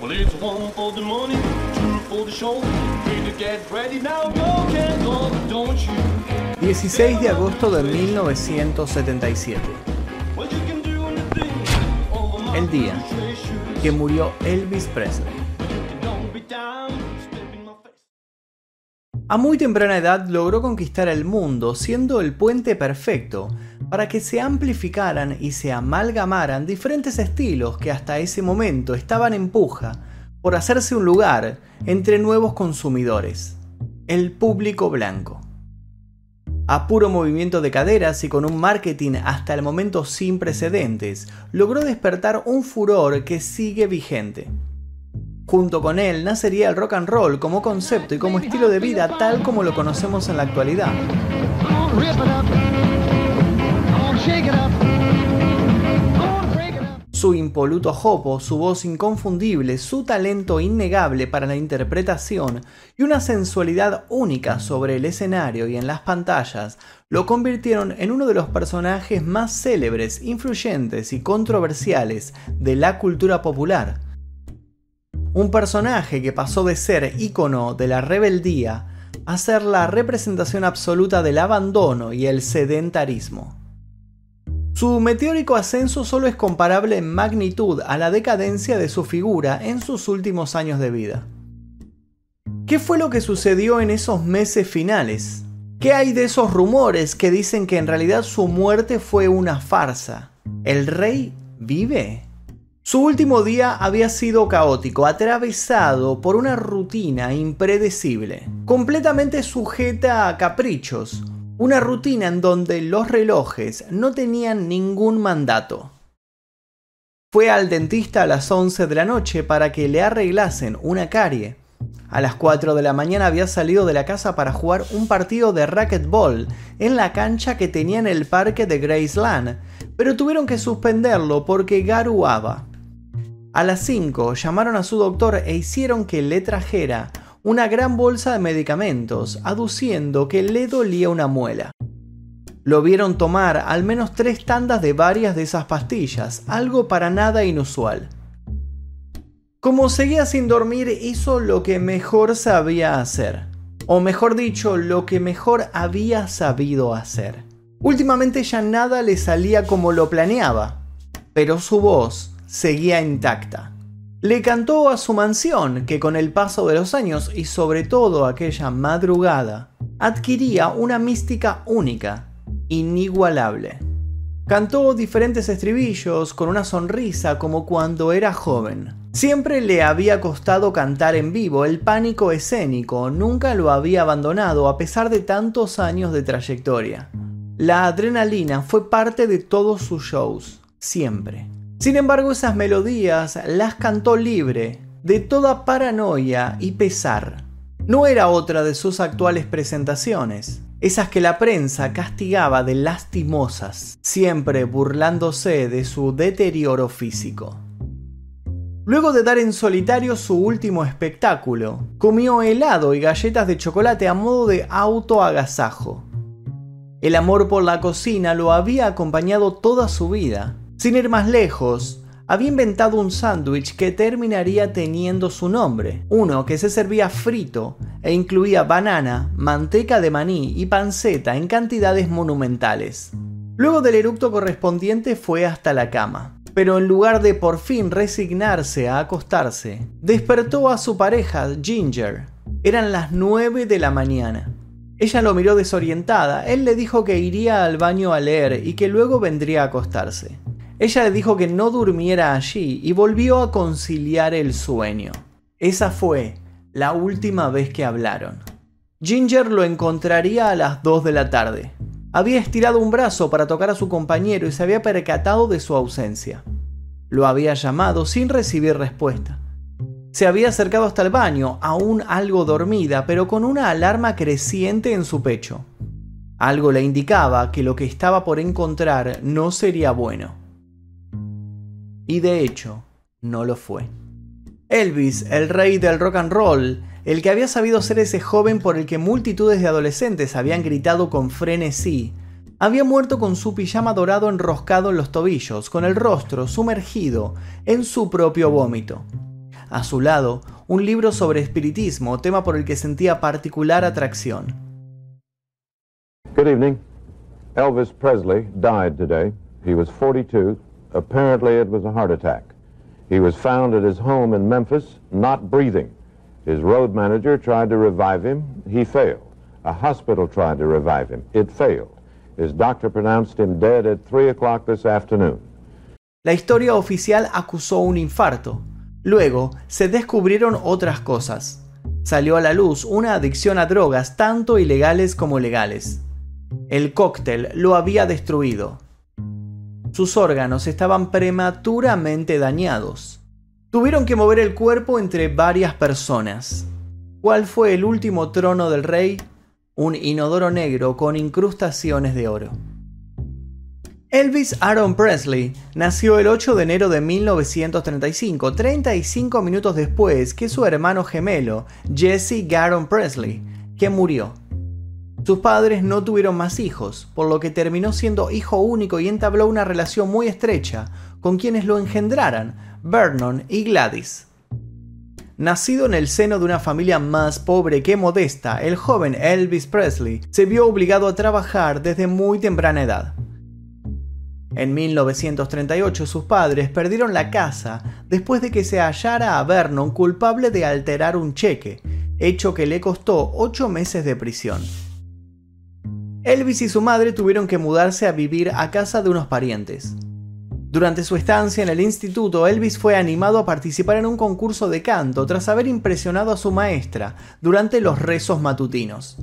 Well, it's one for the money, two for the show. Three to get ready now, go, can't go, don't you? 16 de agosto de 1977. Well, you can do anything over my El día que murió Elvis Presley. A muy temprana edad logró conquistar el mundo, siendo el puente perfecto para que se amplificaran y se amalgamaran diferentes estilos que hasta ese momento estaban en puja por hacerse un lugar entre nuevos consumidores, el público blanco. A puro movimiento de caderas y con un marketing hasta el momento sin precedentes, logró despertar un furor que sigue vigente. Junto con él nacería el rock and roll como concepto y como estilo de vida tal como lo conocemos en la actualidad. Su impoluto jopo, su voz inconfundible, su talento innegable para la interpretación y una sensualidad única sobre el escenario y en las pantallas lo convirtieron en uno de los personajes más célebres, influyentes y controversiales de la cultura popular. Un personaje que pasó de ser ícono de la rebeldía a ser la representación absoluta del abandono y el sedentarismo. Su meteórico ascenso solo es comparable en magnitud a la decadencia de su figura en sus últimos años de vida. ¿Qué fue lo que sucedió en esos meses finales? ¿Qué hay de esos rumores que dicen que en realidad su muerte fue una farsa? ¿El rey vive? Su último día había sido caótico, atravesado por una rutina impredecible, completamente sujeta a caprichos, una rutina en donde los relojes no tenían ningún mandato. Fue al dentista a las 11 de la noche para que le arreglasen una carie. A las 4 de la mañana había salido de la casa para jugar un partido de racquetball en la cancha que tenía en el parque de Graceland, pero tuvieron que suspenderlo porque garuaba. A las 5 llamaron a su doctor e hicieron que le trajera una gran bolsa de medicamentos, aduciendo que le dolía una muela. Lo vieron tomar al menos tres tandas de varias de esas pastillas, algo para nada inusual. Como seguía sin dormir, hizo lo que mejor sabía hacer. O mejor dicho, lo que mejor había sabido hacer. Últimamente ya nada le salía como lo planeaba, pero su voz seguía intacta. Le cantó a su mansión, que con el paso de los años y sobre todo aquella madrugada, adquiría una mística única, inigualable. Cantó diferentes estribillos con una sonrisa como cuando era joven. Siempre le había costado cantar en vivo, el pánico escénico nunca lo había abandonado a pesar de tantos años de trayectoria. La adrenalina fue parte de todos sus shows, siempre. Sin embargo, esas melodías las cantó libre, de toda paranoia y pesar. No era otra de sus actuales presentaciones, esas que la prensa castigaba de lastimosas, siempre burlándose de su deterioro físico. Luego de dar en solitario su último espectáculo, comió helado y galletas de chocolate a modo de autoagasajo. El amor por la cocina lo había acompañado toda su vida. Sin ir más lejos, había inventado un sándwich que terminaría teniendo su nombre, uno que se servía frito e incluía banana, manteca de maní y panceta en cantidades monumentales. Luego del eructo correspondiente fue hasta la cama, pero en lugar de por fin resignarse a acostarse, despertó a su pareja, Ginger. Eran las 9 de la mañana. Ella lo miró desorientada, él le dijo que iría al baño a leer y que luego vendría a acostarse. Ella le dijo que no durmiera allí y volvió a conciliar el sueño. Esa fue la última vez que hablaron. Ginger lo encontraría a las 2 de la tarde. Había estirado un brazo para tocar a su compañero y se había percatado de su ausencia. Lo había llamado sin recibir respuesta. Se había acercado hasta el baño, aún algo dormida, pero con una alarma creciente en su pecho. Algo le indicaba que lo que estaba por encontrar no sería bueno. Y de hecho, no lo fue. Elvis, el rey del rock and roll, el que había sabido ser ese joven por el que multitudes de adolescentes habían gritado con frenesí, había muerto con su pijama dorado enroscado en los tobillos, con el rostro sumergido en su propio vómito. A su lado, un libro sobre espiritismo, tema por el que sentía particular atracción. Good evening. Elvis Presley died today. He was 42. Apparently, it was a heart attack. He was found at his home in Memphis, not breathing. His road manager tried to revive him. He failed. A hospital tried to revive him. It failed. His doctor pronounced him dead at 3 o'clock this afternoon. La historia oficial acusó un infarto. Luego se descubrieron otras cosas. Salió a la luz una adicción a drogas tanto ilegales como legales. El cóctel lo había destruido. Sus órganos estaban prematuramente dañados. Tuvieron que mover el cuerpo entre varias personas. ¿Cuál fue el último trono del rey? Un inodoro negro con incrustaciones de oro. Elvis Aaron Presley nació el 8 de enero de 1935, 35 minutos después que su hermano gemelo, Jesse Garon Presley, que murió. Sus padres no tuvieron más hijos, por lo que terminó siendo hijo único y entabló una relación muy estrecha con quienes lo engendraran, Vernon y Gladys. Nacido en el seno de una familia más pobre que modesta, el joven Elvis Presley se vio obligado a trabajar desde muy temprana edad. En 1938 sus padres perdieron la casa después de que se hallara a Vernon culpable de alterar un cheque, hecho que le costó 8 meses de prisión. Elvis y su madre tuvieron que mudarse a vivir a casa de unos parientes. Durante su estancia en el instituto, Elvis fue animado a participar en un concurso de canto tras haber impresionado a su maestra durante los rezos matutinos.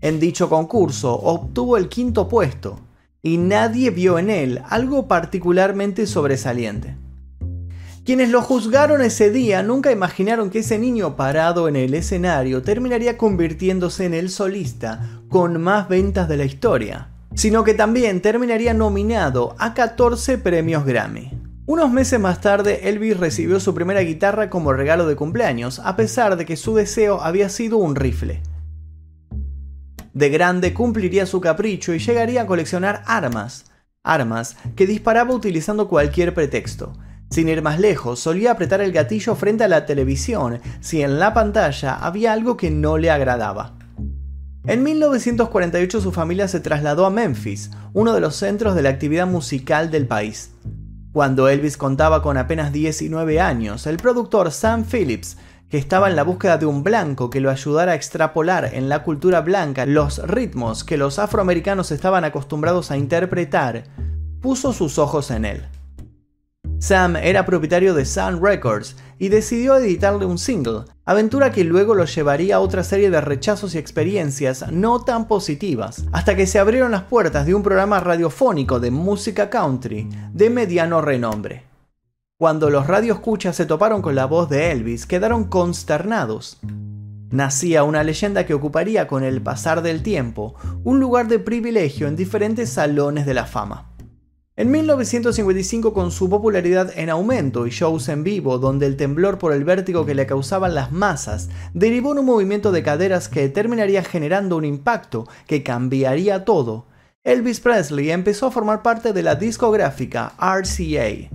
En dicho concurso obtuvo el quinto puesto, y nadie vio en él algo particularmente sobresaliente. Quienes lo juzgaron ese día nunca imaginaron que ese niño parado en el escenario terminaría convirtiéndose en el solista con más ventas de la historia, sino que también terminaría nominado a 14 premios Grammy. Unos meses más tarde, Elvis recibió su primera guitarra como regalo de cumpleaños, a pesar de que su deseo había sido un rifle. De grande cumpliría su capricho y llegaría a coleccionar armas, armas que disparaba utilizando cualquier pretexto. Sin ir más lejos, solía apretar el gatillo frente a la televisión si en la pantalla había algo que no le agradaba. En 1948 su familia se trasladó a Memphis, uno de los centros de la actividad musical del país. Cuando Elvis contaba con apenas 19 años, el productor Sam Phillips que estaba en la búsqueda de un blanco que lo ayudara a extrapolar en la cultura blanca los ritmos que los afroamericanos estaban acostumbrados a interpretar, puso sus ojos en él. Sam era propietario de Sun Records y decidió editarle un single, aventura que luego lo llevaría a otra serie de rechazos y experiencias no tan positivas, hasta que se abrieron las puertas de un programa radiofónico de música country de mediano renombre. Cuando los radioescuchas se toparon con la voz de Elvis, quedaron consternados. Nacía una leyenda que ocuparía con el pasar del tiempo un lugar de privilegio en diferentes salones de la fama. En 1955, con su popularidad en aumento y shows en vivo donde el temblor por el vértigo que le causaban las masas derivó en un movimiento de caderas que terminaría generando un impacto que cambiaría todo, Elvis Presley empezó a formar parte de la discográfica RCA.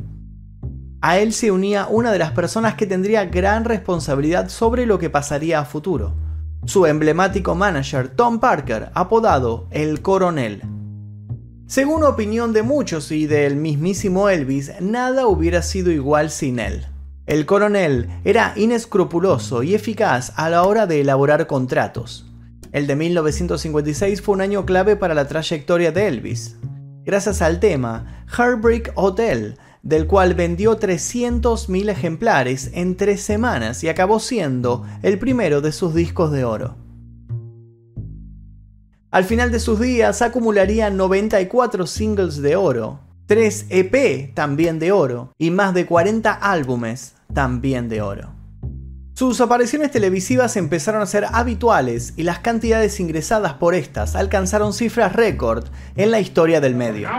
A él se unía una de las personas que tendría gran responsabilidad sobre lo que pasaría a futuro, su emblemático manager Tom Parker, apodado el Coronel. Según opinión de muchos y del mismísimo Elvis, nada hubiera sido igual sin él. El coronel era inescrupuloso y eficaz a la hora de elaborar contratos. El de 1956 fue un año clave para la trayectoria de Elvis. Gracias al tema Heartbreak Hotel, del cual vendió 300.000 ejemplares en tres semanas y acabó siendo el primero de sus discos de oro. Al final de sus días acumularía 94 singles de oro, 3 EP también de oro y más de 40 álbumes también de oro. Sus apariciones televisivas empezaron a ser habituales y las cantidades ingresadas por estas alcanzaron cifras récord en la historia del medio.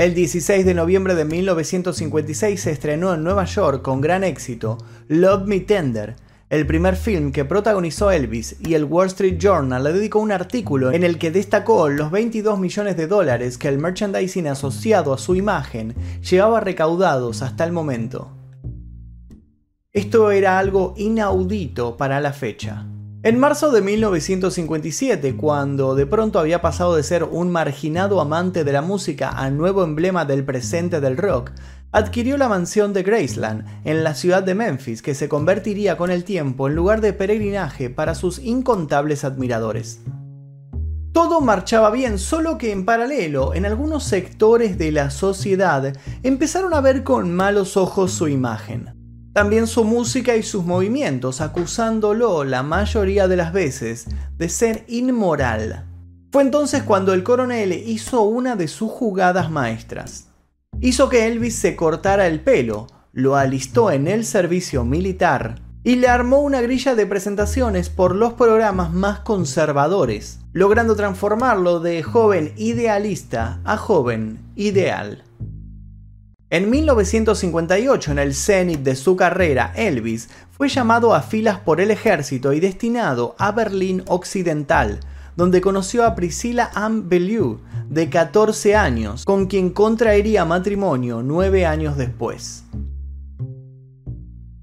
El 16 de noviembre de 1956 se estrenó en Nueva York con gran éxito Love Me Tender, el primer film que protagonizó Elvis, y el Wall Street Journal le dedicó un artículo en el que destacó los 22 millones de dólares que el merchandising asociado a su imagen llevaba recaudados hasta el momento. Esto era algo inaudito para la fecha. En marzo de 1957, cuando de pronto había pasado de ser un marginado amante de la música a nuevo emblema del presente del rock, adquirió la mansión de Graceland en la ciudad de Memphis, que se convertiría con el tiempo en lugar de peregrinaje para sus incontables admiradores. Todo marchaba bien, solo que en paralelo, en algunos sectores de la sociedad empezaron a ver con malos ojos su imagen. También su música y sus movimientos, acusándolo la mayoría de las veces de ser inmoral. Fue entonces cuando el coronel hizo una de sus jugadas maestras. Hizo que Elvis se cortara el pelo, lo alistó en el servicio militar y le armó una grilla de presentaciones por los programas más conservadores, logrando transformarlo de joven idealista a joven ideal. En 1958, en el cenit de su carrera, Elvis fue llamado a filas por el ejército y destinado a Berlín Occidental, donde conoció a Priscilla Ann Bellew, de 14 años, con quien contraería matrimonio nueve años después.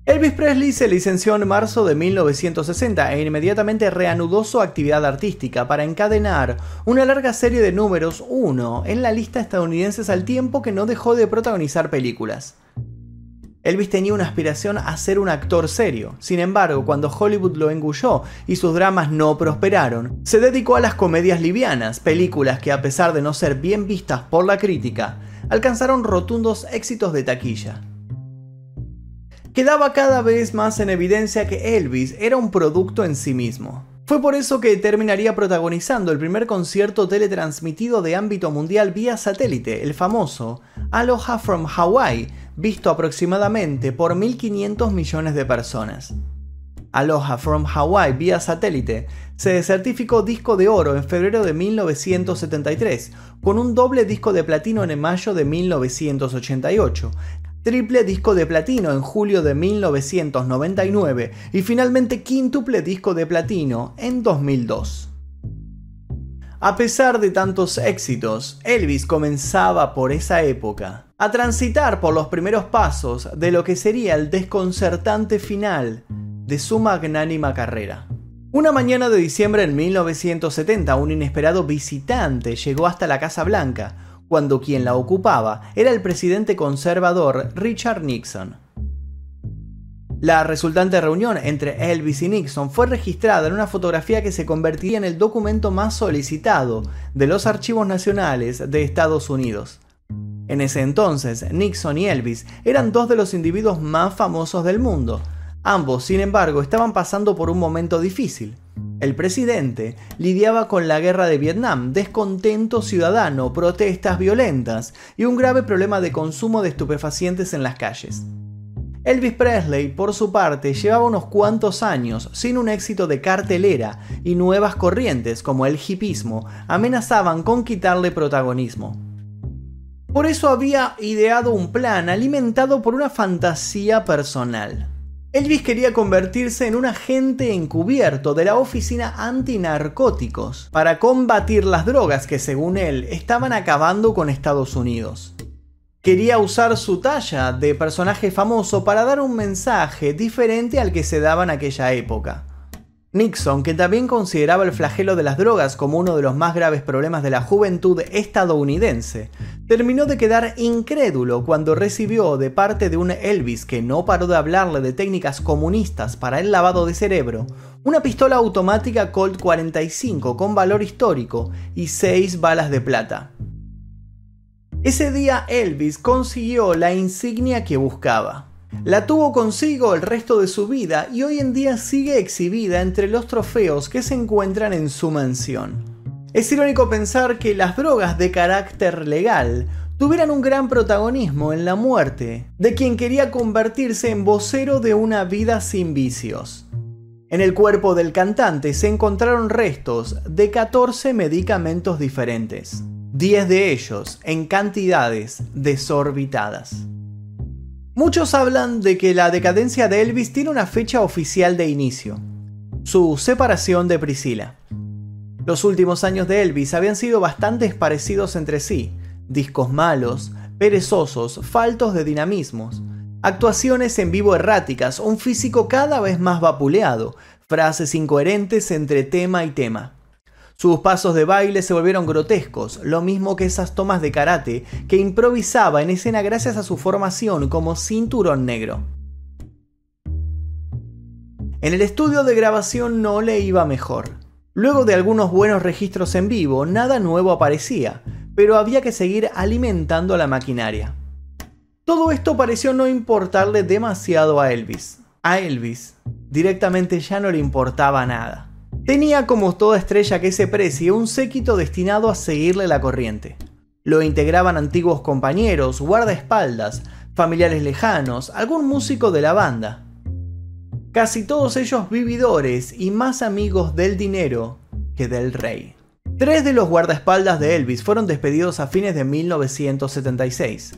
Elvis Presley se licenció en marzo de 1960 e inmediatamente reanudó su actividad artística para encadenar una larga serie de números 1 en la lista estadounidenses al tiempo que no dejó de protagonizar películas. Elvis tenía una aspiración a ser un actor serio, sin embargo, cuando Hollywood lo engulló y sus dramas no prosperaron, se dedicó a las comedias livianas, películas que a pesar de no ser bien vistas por la crítica, alcanzaron rotundos éxitos de taquilla quedaba cada vez más en evidencia que Elvis era un producto en sí mismo. Fue por eso que terminaría protagonizando el primer concierto teletransmitido de ámbito mundial vía satélite, el famoso Aloha from Hawaii, visto aproximadamente por 1.500 millones de personas. Aloha from Hawaii vía satélite se certificó disco de oro en febrero de 1973, con un doble disco de platino en mayo de 1988, triple disco de platino en julio de 1999 y finalmente quíntuple disco de platino en 2002. A pesar de tantos éxitos, Elvis comenzaba por esa época a transitar por los primeros pasos de lo que sería el desconcertante final de su magnánima carrera. Una mañana de diciembre en 1970, un inesperado visitante llegó hasta la Casa Blanca, cuando quien la ocupaba era el presidente conservador Richard Nixon. La resultante reunión entre Elvis y Nixon fue registrada en una fotografía que se convertiría en el documento más solicitado de los archivos nacionales de Estados Unidos. En ese entonces, Nixon y Elvis eran dos de los individuos más famosos del mundo. Ambos, sin embargo, estaban pasando por un momento difícil. El presidente lidiaba con la guerra de Vietnam, descontento ciudadano, protestas violentas y un grave problema de consumo de estupefacientes en las calles. Elvis Presley, por su parte, llevaba unos cuantos años sin un éxito de cartelera y nuevas corrientes como el hipismo amenazaban con quitarle protagonismo. Por eso había ideado un plan alimentado por una fantasía personal. Elvis quería convertirse en un agente encubierto de la Oficina Antinarcóticos para combatir las drogas que según él estaban acabando con Estados Unidos. Quería usar su talla de personaje famoso para dar un mensaje diferente al que se daba en aquella época. Nixon, que también consideraba el flagelo de las drogas como uno de los más graves problemas de la juventud estadounidense, terminó de quedar incrédulo cuando recibió de parte de un Elvis que no paró de hablarle de técnicas comunistas para el lavado de cerebro, una pistola automática Colt 45 con valor histórico y 6 balas de plata. Ese día Elvis consiguió la insignia que buscaba. La tuvo consigo el resto de su vida y hoy en día sigue exhibida entre los trofeos que se encuentran en su mansión. Es irónico pensar que las drogas de carácter legal tuvieran un gran protagonismo en la muerte de quien quería convertirse en vocero de una vida sin vicios. En el cuerpo del cantante se encontraron restos de 14 medicamentos diferentes, 10 de ellos en cantidades desorbitadas. Muchos hablan de que la decadencia de Elvis tiene una fecha oficial de inicio, su separación de Priscilla. Los últimos años de Elvis habían sido bastante parecidos entre sí, discos malos, perezosos, faltos de dinamismos, actuaciones en vivo erráticas, un físico cada vez más vapuleado, frases incoherentes entre tema y tema. Sus pasos de baile se volvieron grotescos, lo mismo que esas tomas de karate que improvisaba en escena gracias a su formación como cinturón negro. En el estudio de grabación no le iba mejor. Luego de algunos buenos registros en vivo, nada nuevo aparecía, pero había que seguir alimentando la maquinaria. Todo esto pareció no importarle demasiado a Elvis. A Elvis directamente ya no le importaba nada. Tenía como toda estrella que se precie un séquito destinado a seguirle la corriente. Lo integraban antiguos compañeros, guardaespaldas, familiares lejanos, algún músico de la banda. Casi todos ellos vividores y más amigos del dinero que del rey. Tres de los guardaespaldas de Elvis fueron despedidos a fines de 1976.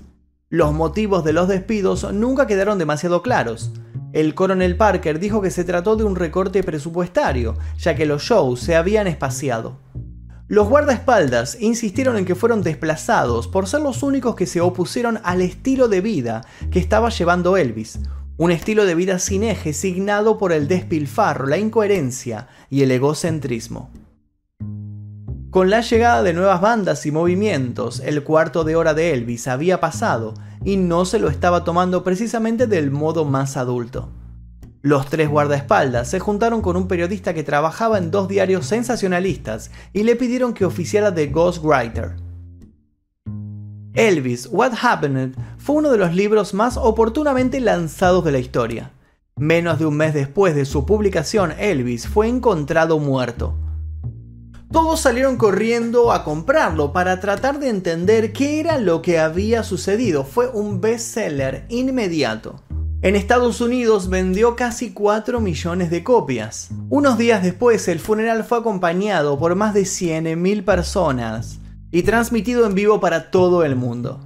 Los motivos de los despidos nunca quedaron demasiado claros, el coronel Parker dijo que se trató de un recorte presupuestario, ya que los shows se habían espaciado. Los guardaespaldas insistieron en que fueron desplazados por ser los únicos que se opusieron al estilo de vida que estaba llevando Elvis, un estilo de vida sin eje signado por el despilfarro, la incoherencia y el egocentrismo. Con la llegada de nuevas bandas y movimientos, el cuarto de hora de Elvis había pasado y no se lo estaba tomando precisamente del modo más adulto. Los tres guardaespaldas se juntaron con un periodista que trabajaba en dos diarios sensacionalistas y le pidieron que oficiara de Ghostwriter. Elvis, What Happened fue uno de los libros más oportunamente lanzados de la historia. Menos de un mes después de su publicación, Elvis fue encontrado muerto. Todos salieron corriendo a comprarlo para tratar de entender qué era lo que había sucedido. Fue un bestseller inmediato. En Estados Unidos vendió casi 4 millones de copias. Unos días después el funeral fue acompañado por más de 100.000 personas y transmitido en vivo para todo el mundo.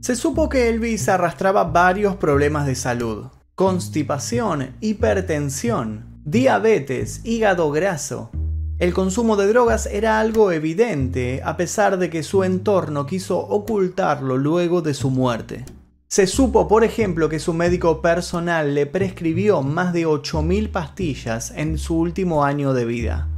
Se supo que Elvis arrastraba varios problemas de salud. Constipación, hipertensión, Diabetes, hígado graso. El consumo de drogas era algo evidente, a pesar de que su entorno quiso ocultarlo luego de su muerte. Se supo, por ejemplo, que su médico personal le prescribió más de 8.000 pastillas en su último año de vida.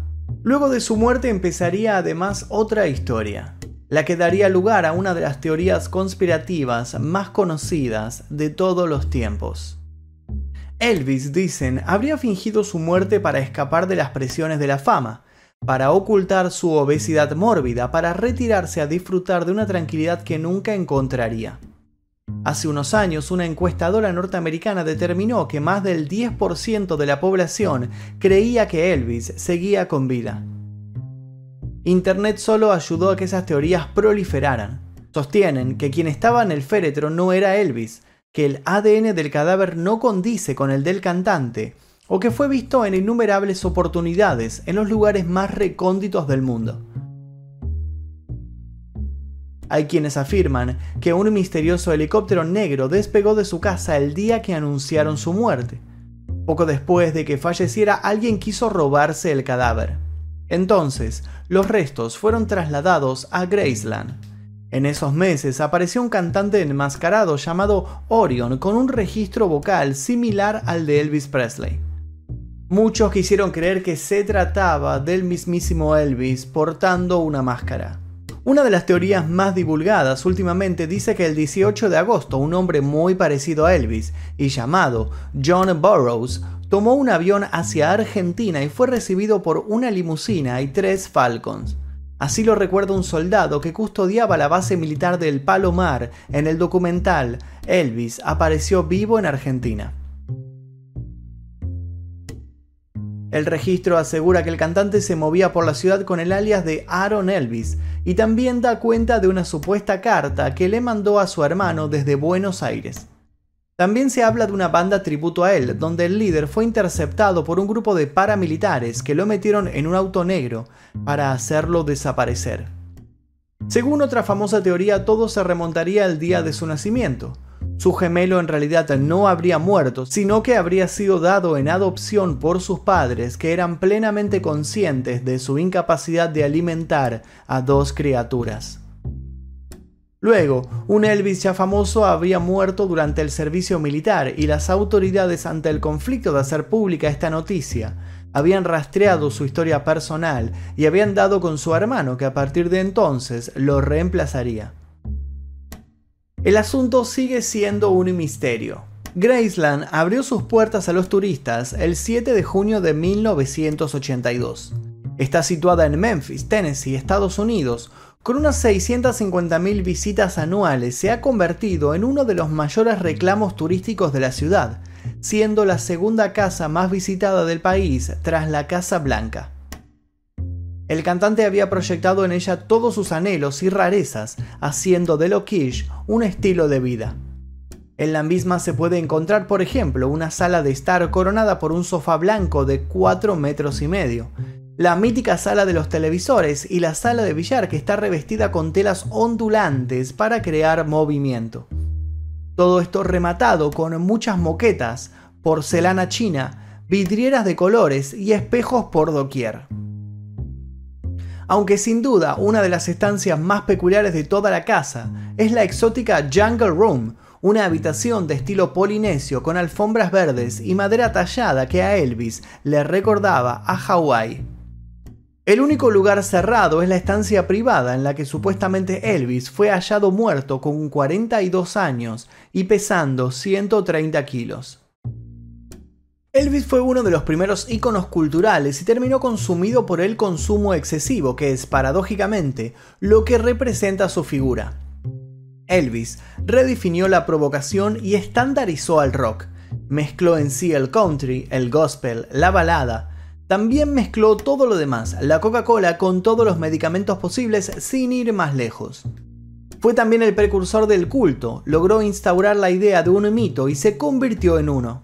Luego de su muerte empezaría además otra historia, la que daría lugar a una de las teorías conspirativas más conocidas de todos los tiempos. Elvis, dicen, habría fingido su muerte para escapar de las presiones de la fama, para ocultar su obesidad mórbida, para retirarse a disfrutar de una tranquilidad que nunca encontraría. Hace unos años, una encuestadora norteamericana determinó que más del 10% de la población creía que Elvis seguía con vida. Internet solo ayudó a que esas teorías proliferaran. Sostienen que quien estaba en el féretro no era Elvis, que el ADN del cadáver no condice con el del cantante, o que fue visto en innumerables oportunidades en los lugares más recónditos del mundo. Hay quienes afirman que un misterioso helicóptero negro despegó de su casa el día que anunciaron su muerte. Poco después de que falleciera, alguien quiso robarse el cadáver. Entonces, los restos fueron trasladados a Graceland en esos meses apareció un cantante enmascarado llamado Orion con un registro vocal similar al de Elvis Presley. Muchos quisieron creer que se trataba del mismísimo Elvis portando una máscara. Una de las teorías más divulgadas últimamente dice que el 18 de agosto un hombre muy parecido a Elvis y llamado John Burroughs tomó un avión hacia Argentina y fue recibido por una limusina y tres Falcons. Así lo recuerda un soldado que custodiaba la base militar del Palomar en el documental Elvis apareció vivo en Argentina. El registro asegura que el cantante se movía por la ciudad con el alias de Aaron Elvis y también da cuenta de una supuesta carta que le mandó a su hermano desde Buenos Aires. También se habla de una banda tributo a él, donde el líder fue interceptado por un grupo de paramilitares que lo metieron en un auto negro para hacerlo desaparecer. Según otra famosa teoría, todo se remontaría al día de su nacimiento. Su gemelo en realidad no habría muerto, sino que habría sido dado en adopción por sus padres que eran plenamente conscientes de su incapacidad de alimentar a dos criaturas. Luego, un Elvis ya famoso habría muerto durante el servicio militar y las autoridades ante el conflicto de hacer pública esta noticia habían rastreado su historia personal y habían dado con su hermano que a partir de entonces lo reemplazaría. El asunto sigue siendo un misterio. Graceland abrió sus puertas a los turistas el 7 de junio de 1982. Está situada en Memphis, Tennessee, Estados Unidos. Con unas 650.000 visitas anuales se ha convertido en uno de los mayores reclamos turísticos de la ciudad, siendo la segunda casa más visitada del país tras la Casa Blanca. El cantante había proyectado en ella todos sus anhelos y rarezas, haciendo de lo un estilo de vida. En la misma se puede encontrar, por ejemplo, una sala de estar coronada por un sofá blanco de 4 metros y medio, la mítica sala de los televisores y la sala de billar que está revestida con telas ondulantes para crear movimiento. Todo esto rematado con muchas moquetas, porcelana china, vidrieras de colores y espejos por doquier aunque sin duda una de las estancias más peculiares de toda la casa es la exótica Jungle Room, una habitación de estilo polinesio con alfombras verdes y madera tallada que a Elvis le recordaba a Hawái. El único lugar cerrado es la estancia privada en la que supuestamente Elvis fue hallado muerto con 42 años y pesando 130 kilos. Elvis fue uno de los primeros íconos culturales y terminó consumido por el consumo excesivo, que es paradójicamente lo que representa su figura. Elvis redefinió la provocación y estandarizó al rock. Mezcló en sí el country, el gospel, la balada. También mezcló todo lo demás, la Coca-Cola con todos los medicamentos posibles sin ir más lejos. Fue también el precursor del culto, logró instaurar la idea de un mito y se convirtió en uno.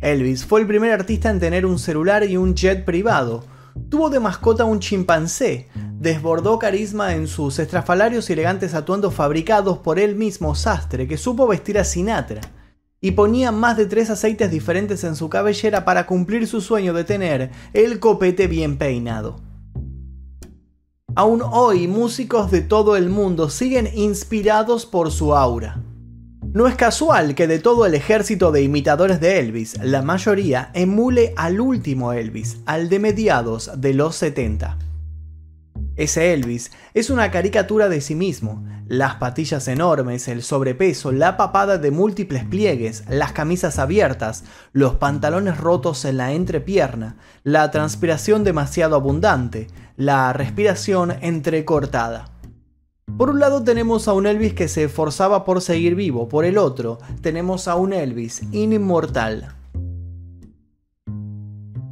Elvis fue el primer artista en tener un celular y un jet privado. Tuvo de mascota un chimpancé. Desbordó carisma en sus estrafalarios y elegantes atuendos fabricados por él mismo sastre que supo vestir a Sinatra. Y ponía más de tres aceites diferentes en su cabellera para cumplir su sueño de tener el copete bien peinado. Aún hoy músicos de todo el mundo siguen inspirados por su aura. No es casual que de todo el ejército de imitadores de Elvis, la mayoría emule al último Elvis, al de mediados de los 70. Ese Elvis es una caricatura de sí mismo, las patillas enormes, el sobrepeso, la papada de múltiples pliegues, las camisas abiertas, los pantalones rotos en la entrepierna, la transpiración demasiado abundante, la respiración entrecortada. Por un lado tenemos a un Elvis que se esforzaba por seguir vivo, por el otro tenemos a un Elvis inmortal.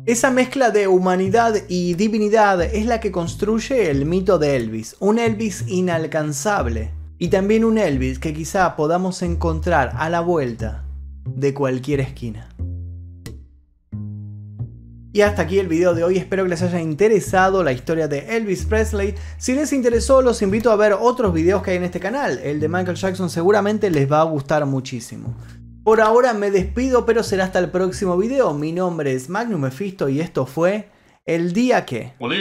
Esa mezcla de humanidad y divinidad es la que construye el mito de Elvis, un Elvis inalcanzable y también un Elvis que quizá podamos encontrar a la vuelta de cualquier esquina. Y hasta aquí el video de hoy, espero que les haya interesado la historia de Elvis Presley. Si les interesó, los invito a ver otros videos que hay en este canal. El de Michael Jackson seguramente les va a gustar muchísimo. Por ahora me despido, pero será hasta el próximo video. Mi nombre es Magnum Mephisto y esto fue El Día Que. Well,